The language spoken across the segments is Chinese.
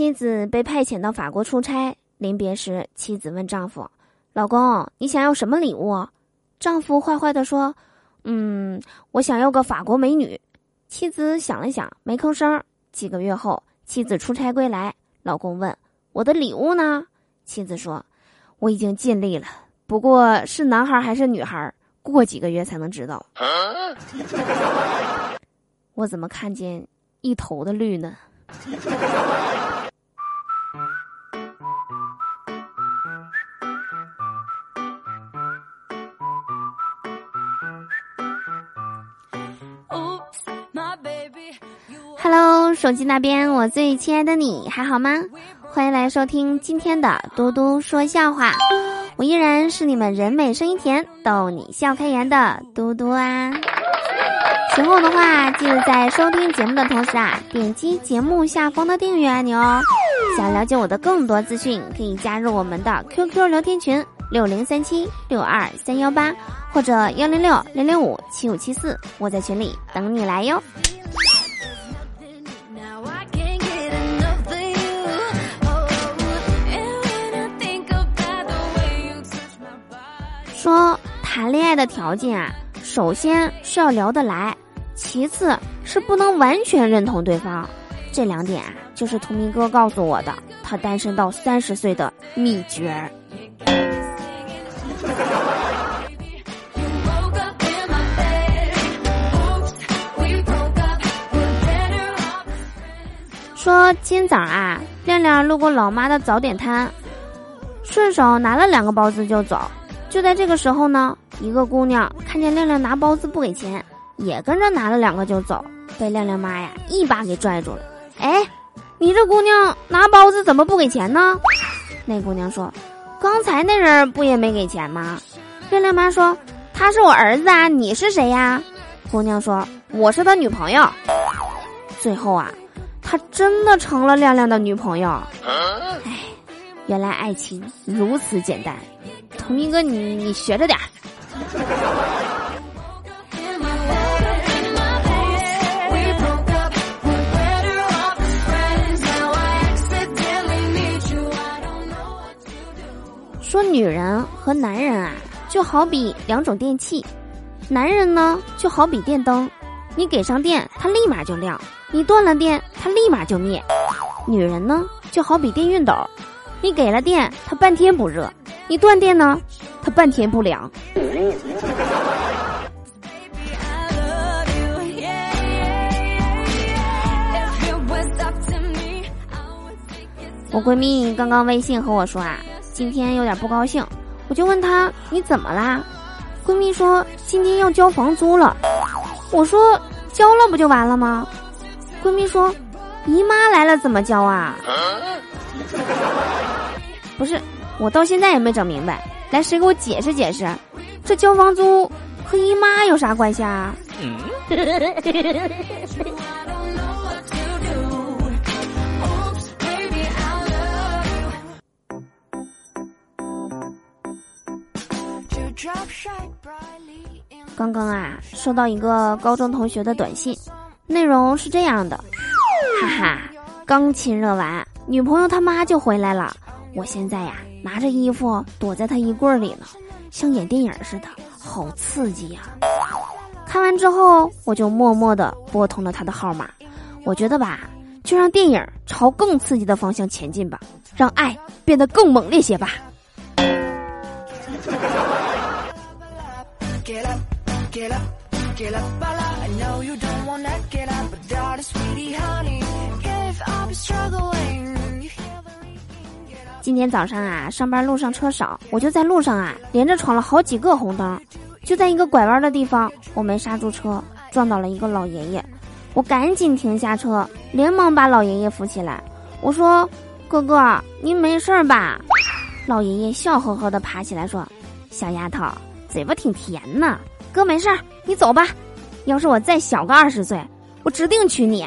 妻子被派遣到法国出差，临别时，妻子问丈夫：“老公，你想要什么礼物？”丈夫坏坏的说：“嗯，我想要个法国美女。”妻子想了想，没吭声。几个月后，妻子出差归来，老公问：“我的礼物呢？”妻子说：“我已经尽力了，不过是男孩还是女孩，过几个月才能知道。”我怎么看见一头的绿呢手机那边我最亲爱的你还好吗？欢迎来收听今天的嘟嘟说笑话，我依然是你们人美声音甜、逗你笑开颜的嘟嘟啊。喜欢我的话，记得在收听节目的同时啊，点击节目下方的订阅按钮哦。想了解我的更多资讯，可以加入我们的 QQ 聊天群六零三七六二三幺八或者幺零六零零五七五七四，我在群里等你来哟。说谈恋爱的条件啊。首先是要聊得来，其次是不能完全认同对方，这两点啊，就是图明哥告诉我的，他单身到三十岁的秘诀。说今早啊，亮亮路过老妈的早点摊，顺手拿了两个包子就走。就在这个时候呢。一个姑娘看见亮亮拿包子不给钱，也跟着拿了两个就走，被亮亮妈呀一把给拽住了。哎，你这姑娘拿包子怎么不给钱呢？那姑娘说：“刚才那人不也没给钱吗？”亮亮妈说：“他是我儿子啊，你是谁呀？”姑娘说：“我是他女朋友。”最后啊，他真的成了亮亮的女朋友。哎，原来爱情如此简单。同一哥，你你学着点儿。说女人和男人啊，就好比两种电器，男人呢就好比电灯，你给上电，它立马就亮；你断了电，它立马就灭。女人呢就好比电熨斗，你给了电，它半天不热；你断电呢，它半天不凉。我闺蜜刚刚微信和我说啊，今天有点不高兴，我就问她你怎么啦？闺蜜说今天要交房租了，我说交了不就完了吗？闺蜜说姨妈来了怎么交啊？不是，我到现在也没整明白，来谁给我解释解释，这交房租和姨妈有啥关系啊？刚刚啊，收到一个高中同学的短信，内容是这样的：哈哈，刚亲热完，女朋友他妈就回来了。我现在呀，拿着衣服躲在他衣柜里呢，像演电影似的，好刺激呀！看完之后，我就默默的拨通了他的号码。我觉得吧，就让电影朝更刺激的方向前进吧，让爱变得更猛烈些吧。今天早上啊，上班路上车少，我就在路上啊连着闯了好几个红灯。就在一个拐弯的地方，我没刹住车，撞到了一个老爷爷。我赶紧停下车，连忙把老爷爷扶起来。我说：“哥哥，您没事吧？”老爷爷笑呵呵的爬起来说：“小丫头，嘴巴挺甜呢。”哥没事儿，你走吧。要是我再小个二十岁，我指定娶你。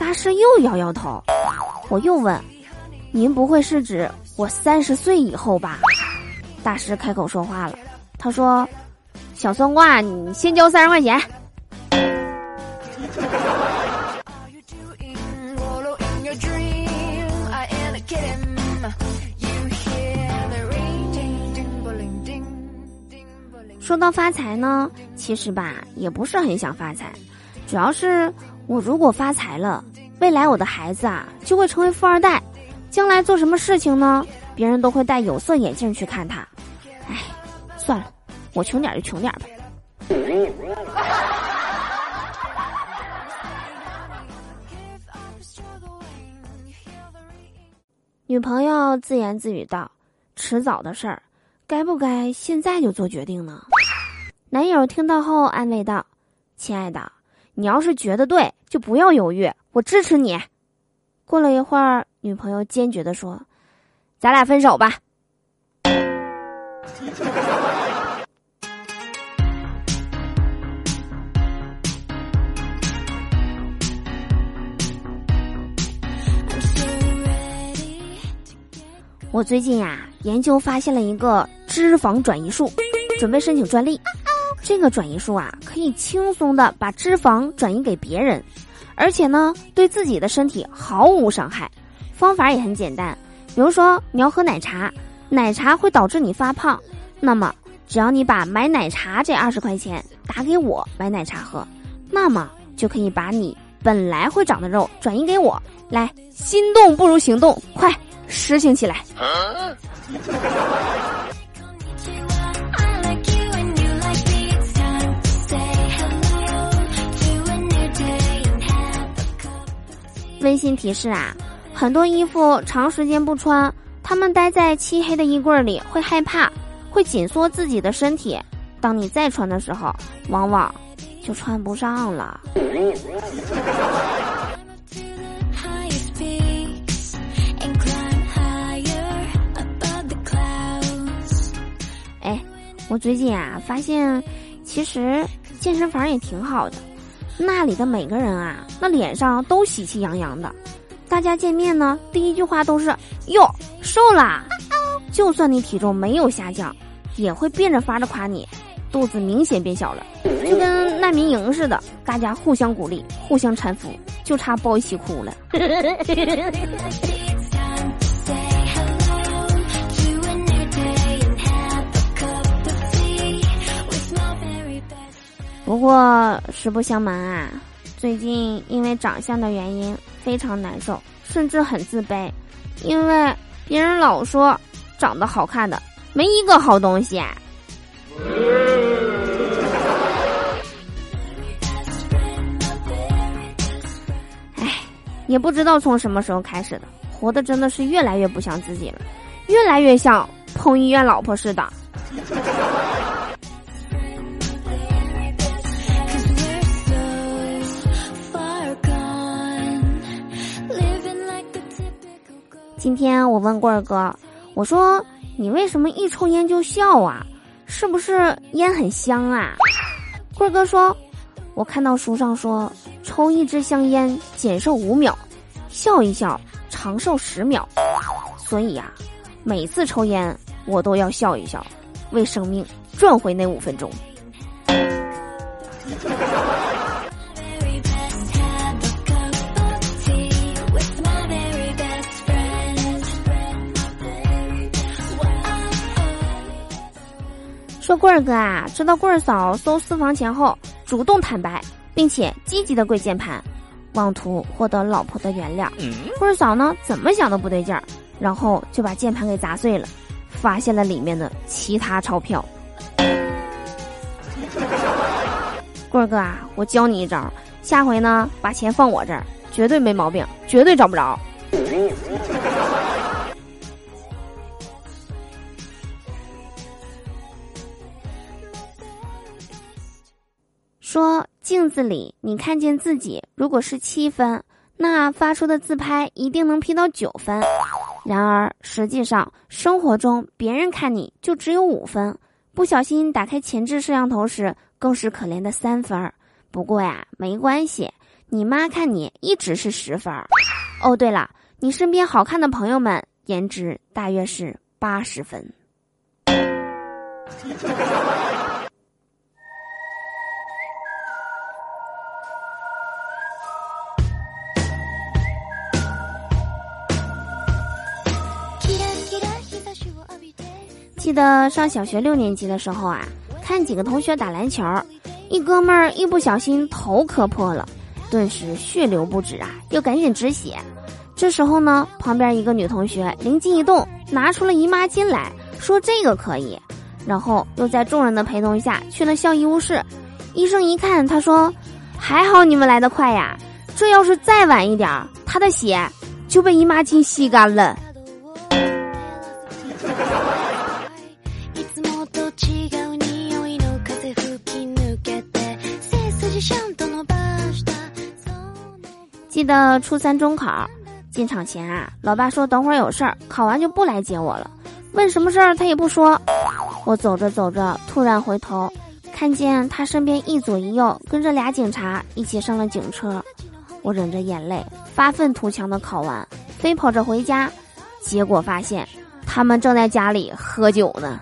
大师又摇摇头。我又问：“您不会是指我三十岁以后吧？”大师开口说话了，他说：“小算卦，你先交三十块钱。”说到发财呢，其实吧也不是很想发财，主要是我如果发财了，未来我的孩子啊就会成为富二代，将来做什么事情呢，别人都会戴有色眼镜去看他。哎，算了，我穷点就穷点吧。女朋友自言自语道：“迟早的事儿，该不该现在就做决定呢？”男友听到后安慰道：“亲爱的，你要是觉得对，就不要犹豫，我支持你。”过了一会儿，女朋友坚决的说：“咱俩分手吧。”我最近呀，研究发现了一个脂肪转移术，准备申请专利。这个转移术啊，可以轻松的把脂肪转移给别人，而且呢，对自己的身体毫无伤害。方法也很简单，比如说你要喝奶茶，奶茶会导致你发胖，那么只要你把买奶茶这二十块钱打给我买奶茶喝，那么就可以把你本来会长的肉转移给我。来，心动不如行动，快！实行起来。温馨提示啊，很多衣服长时间不穿，他们待在漆黑的衣柜里会害怕，会紧缩自己的身体。当你再穿的时候，往往就穿不上了。我最近啊，发现其实健身房也挺好的，那里的每个人啊，那脸上都喜气洋洋的。大家见面呢，第一句话都是“哟，瘦啦”。就算你体重没有下降，也会变着法的夸你，肚子明显变小了，就跟难民营似的，大家互相鼓励，互相搀扶，就差抱一起哭了。不过实不相瞒啊，最近因为长相的原因非常难受，甚至很自卑，因为别人老说长得好看的没一个好东西。哎，也不知道从什么时候开始的，活的真的是越来越不像自己了，越来越像彭于晏老婆似的。今天我问棍儿哥，我说你为什么一抽烟就笑啊？是不是烟很香啊？棍儿哥说，我看到书上说，抽一支香烟减寿五秒，笑一笑长寿十秒，所以呀，每次抽烟我都要笑一笑，为生命赚回那五分钟。说棍儿哥啊，知道棍儿嫂搜私房钱后，主动坦白，并且积极的跪键盘，妄图获得老婆的原谅。棍儿嫂呢，怎么想都不对劲儿，然后就把键盘给砸碎了，发现了里面的其他钞票。棍儿哥啊，我教你一招，下回呢，把钱放我这儿，绝对没毛病，绝对找不着。说镜子里你看见自己，如果是七分，那发出的自拍一定能 P 到九分。然而实际上，生活中别人看你就只有五分，不小心打开前置摄像头时，更是可怜的三分。不过呀，没关系，你妈看你一直是十分。哦，对了，你身边好看的朋友们，颜值大约是八十分。记得上小学六年级的时候啊，看几个同学打篮球，一哥们儿一不小心头磕破了，顿时血流不止啊，又赶紧止血。这时候呢，旁边一个女同学灵机一动，拿出了姨妈巾来说这个可以，然后又在众人的陪同下去了校医务室。医生一看，他说：“还好你们来得快呀，这要是再晚一点，他的血就被姨妈巾吸干了。”得初三中考进场前啊，老爸说等会儿有事儿，考完就不来接我了。问什么事儿他也不说。我走着走着，突然回头，看见他身边一左一右跟着俩警察一起上了警车。我忍着眼泪，发愤图强的考完，飞跑着回家，结果发现他们正在家里喝酒呢。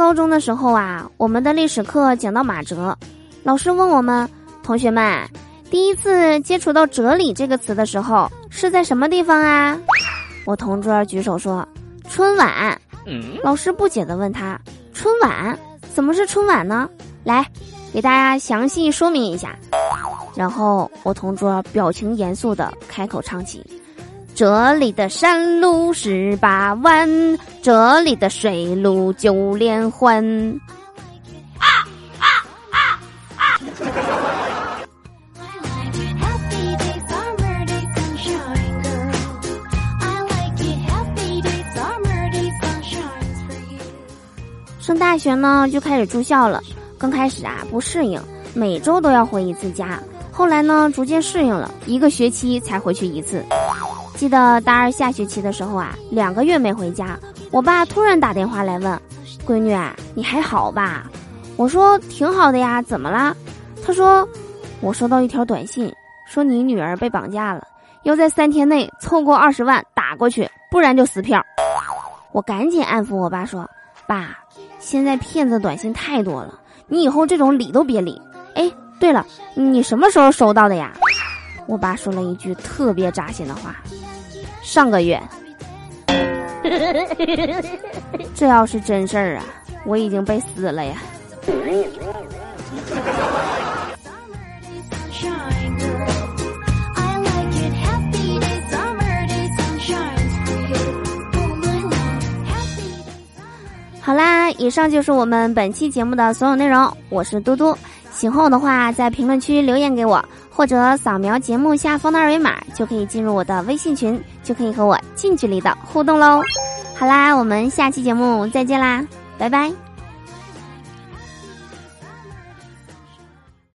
高中的时候啊，我们的历史课讲到马哲，老师问我们同学们，第一次接触到“哲理”这个词的时候是在什么地方啊？我同桌举手说：“春晚。”老师不解的问他：“春晚怎么是春晚呢？”来，给大家详细说明一下。然后我同桌表情严肃的开口唱起。这里的山路十八弯，这里的水路九连环。啊啊啊啊！上大学呢，就开始住校了。刚开始啊，不适应，每周都要回一次家。后来呢，逐渐适应了，一个学期才回去一次。记得大二下学期的时候啊，两个月没回家，我爸突然打电话来问：“闺女，你还好吧？”我说：“挺好的呀，怎么啦？”他说：“我收到一条短信，说你女儿被绑架了，要在三天内凑够二十万打过去，不然就撕票。”我赶紧安抚我爸说：“爸，现在骗子短信太多了，你以后这种理都别理。”哎，对了，你什么时候收到的呀？我爸说了一句特别扎心的话。上个月，这要是真事儿啊，我已经被撕了呀。好啦，以上就是我们本期节目的所有内容。我是嘟嘟，喜欢我的话，在评论区留言给我。或者扫描节目下方的二维码，就可以进入我的微信群，就可以和我近距离的互动喽。好啦，我们下期节目再见啦，拜拜。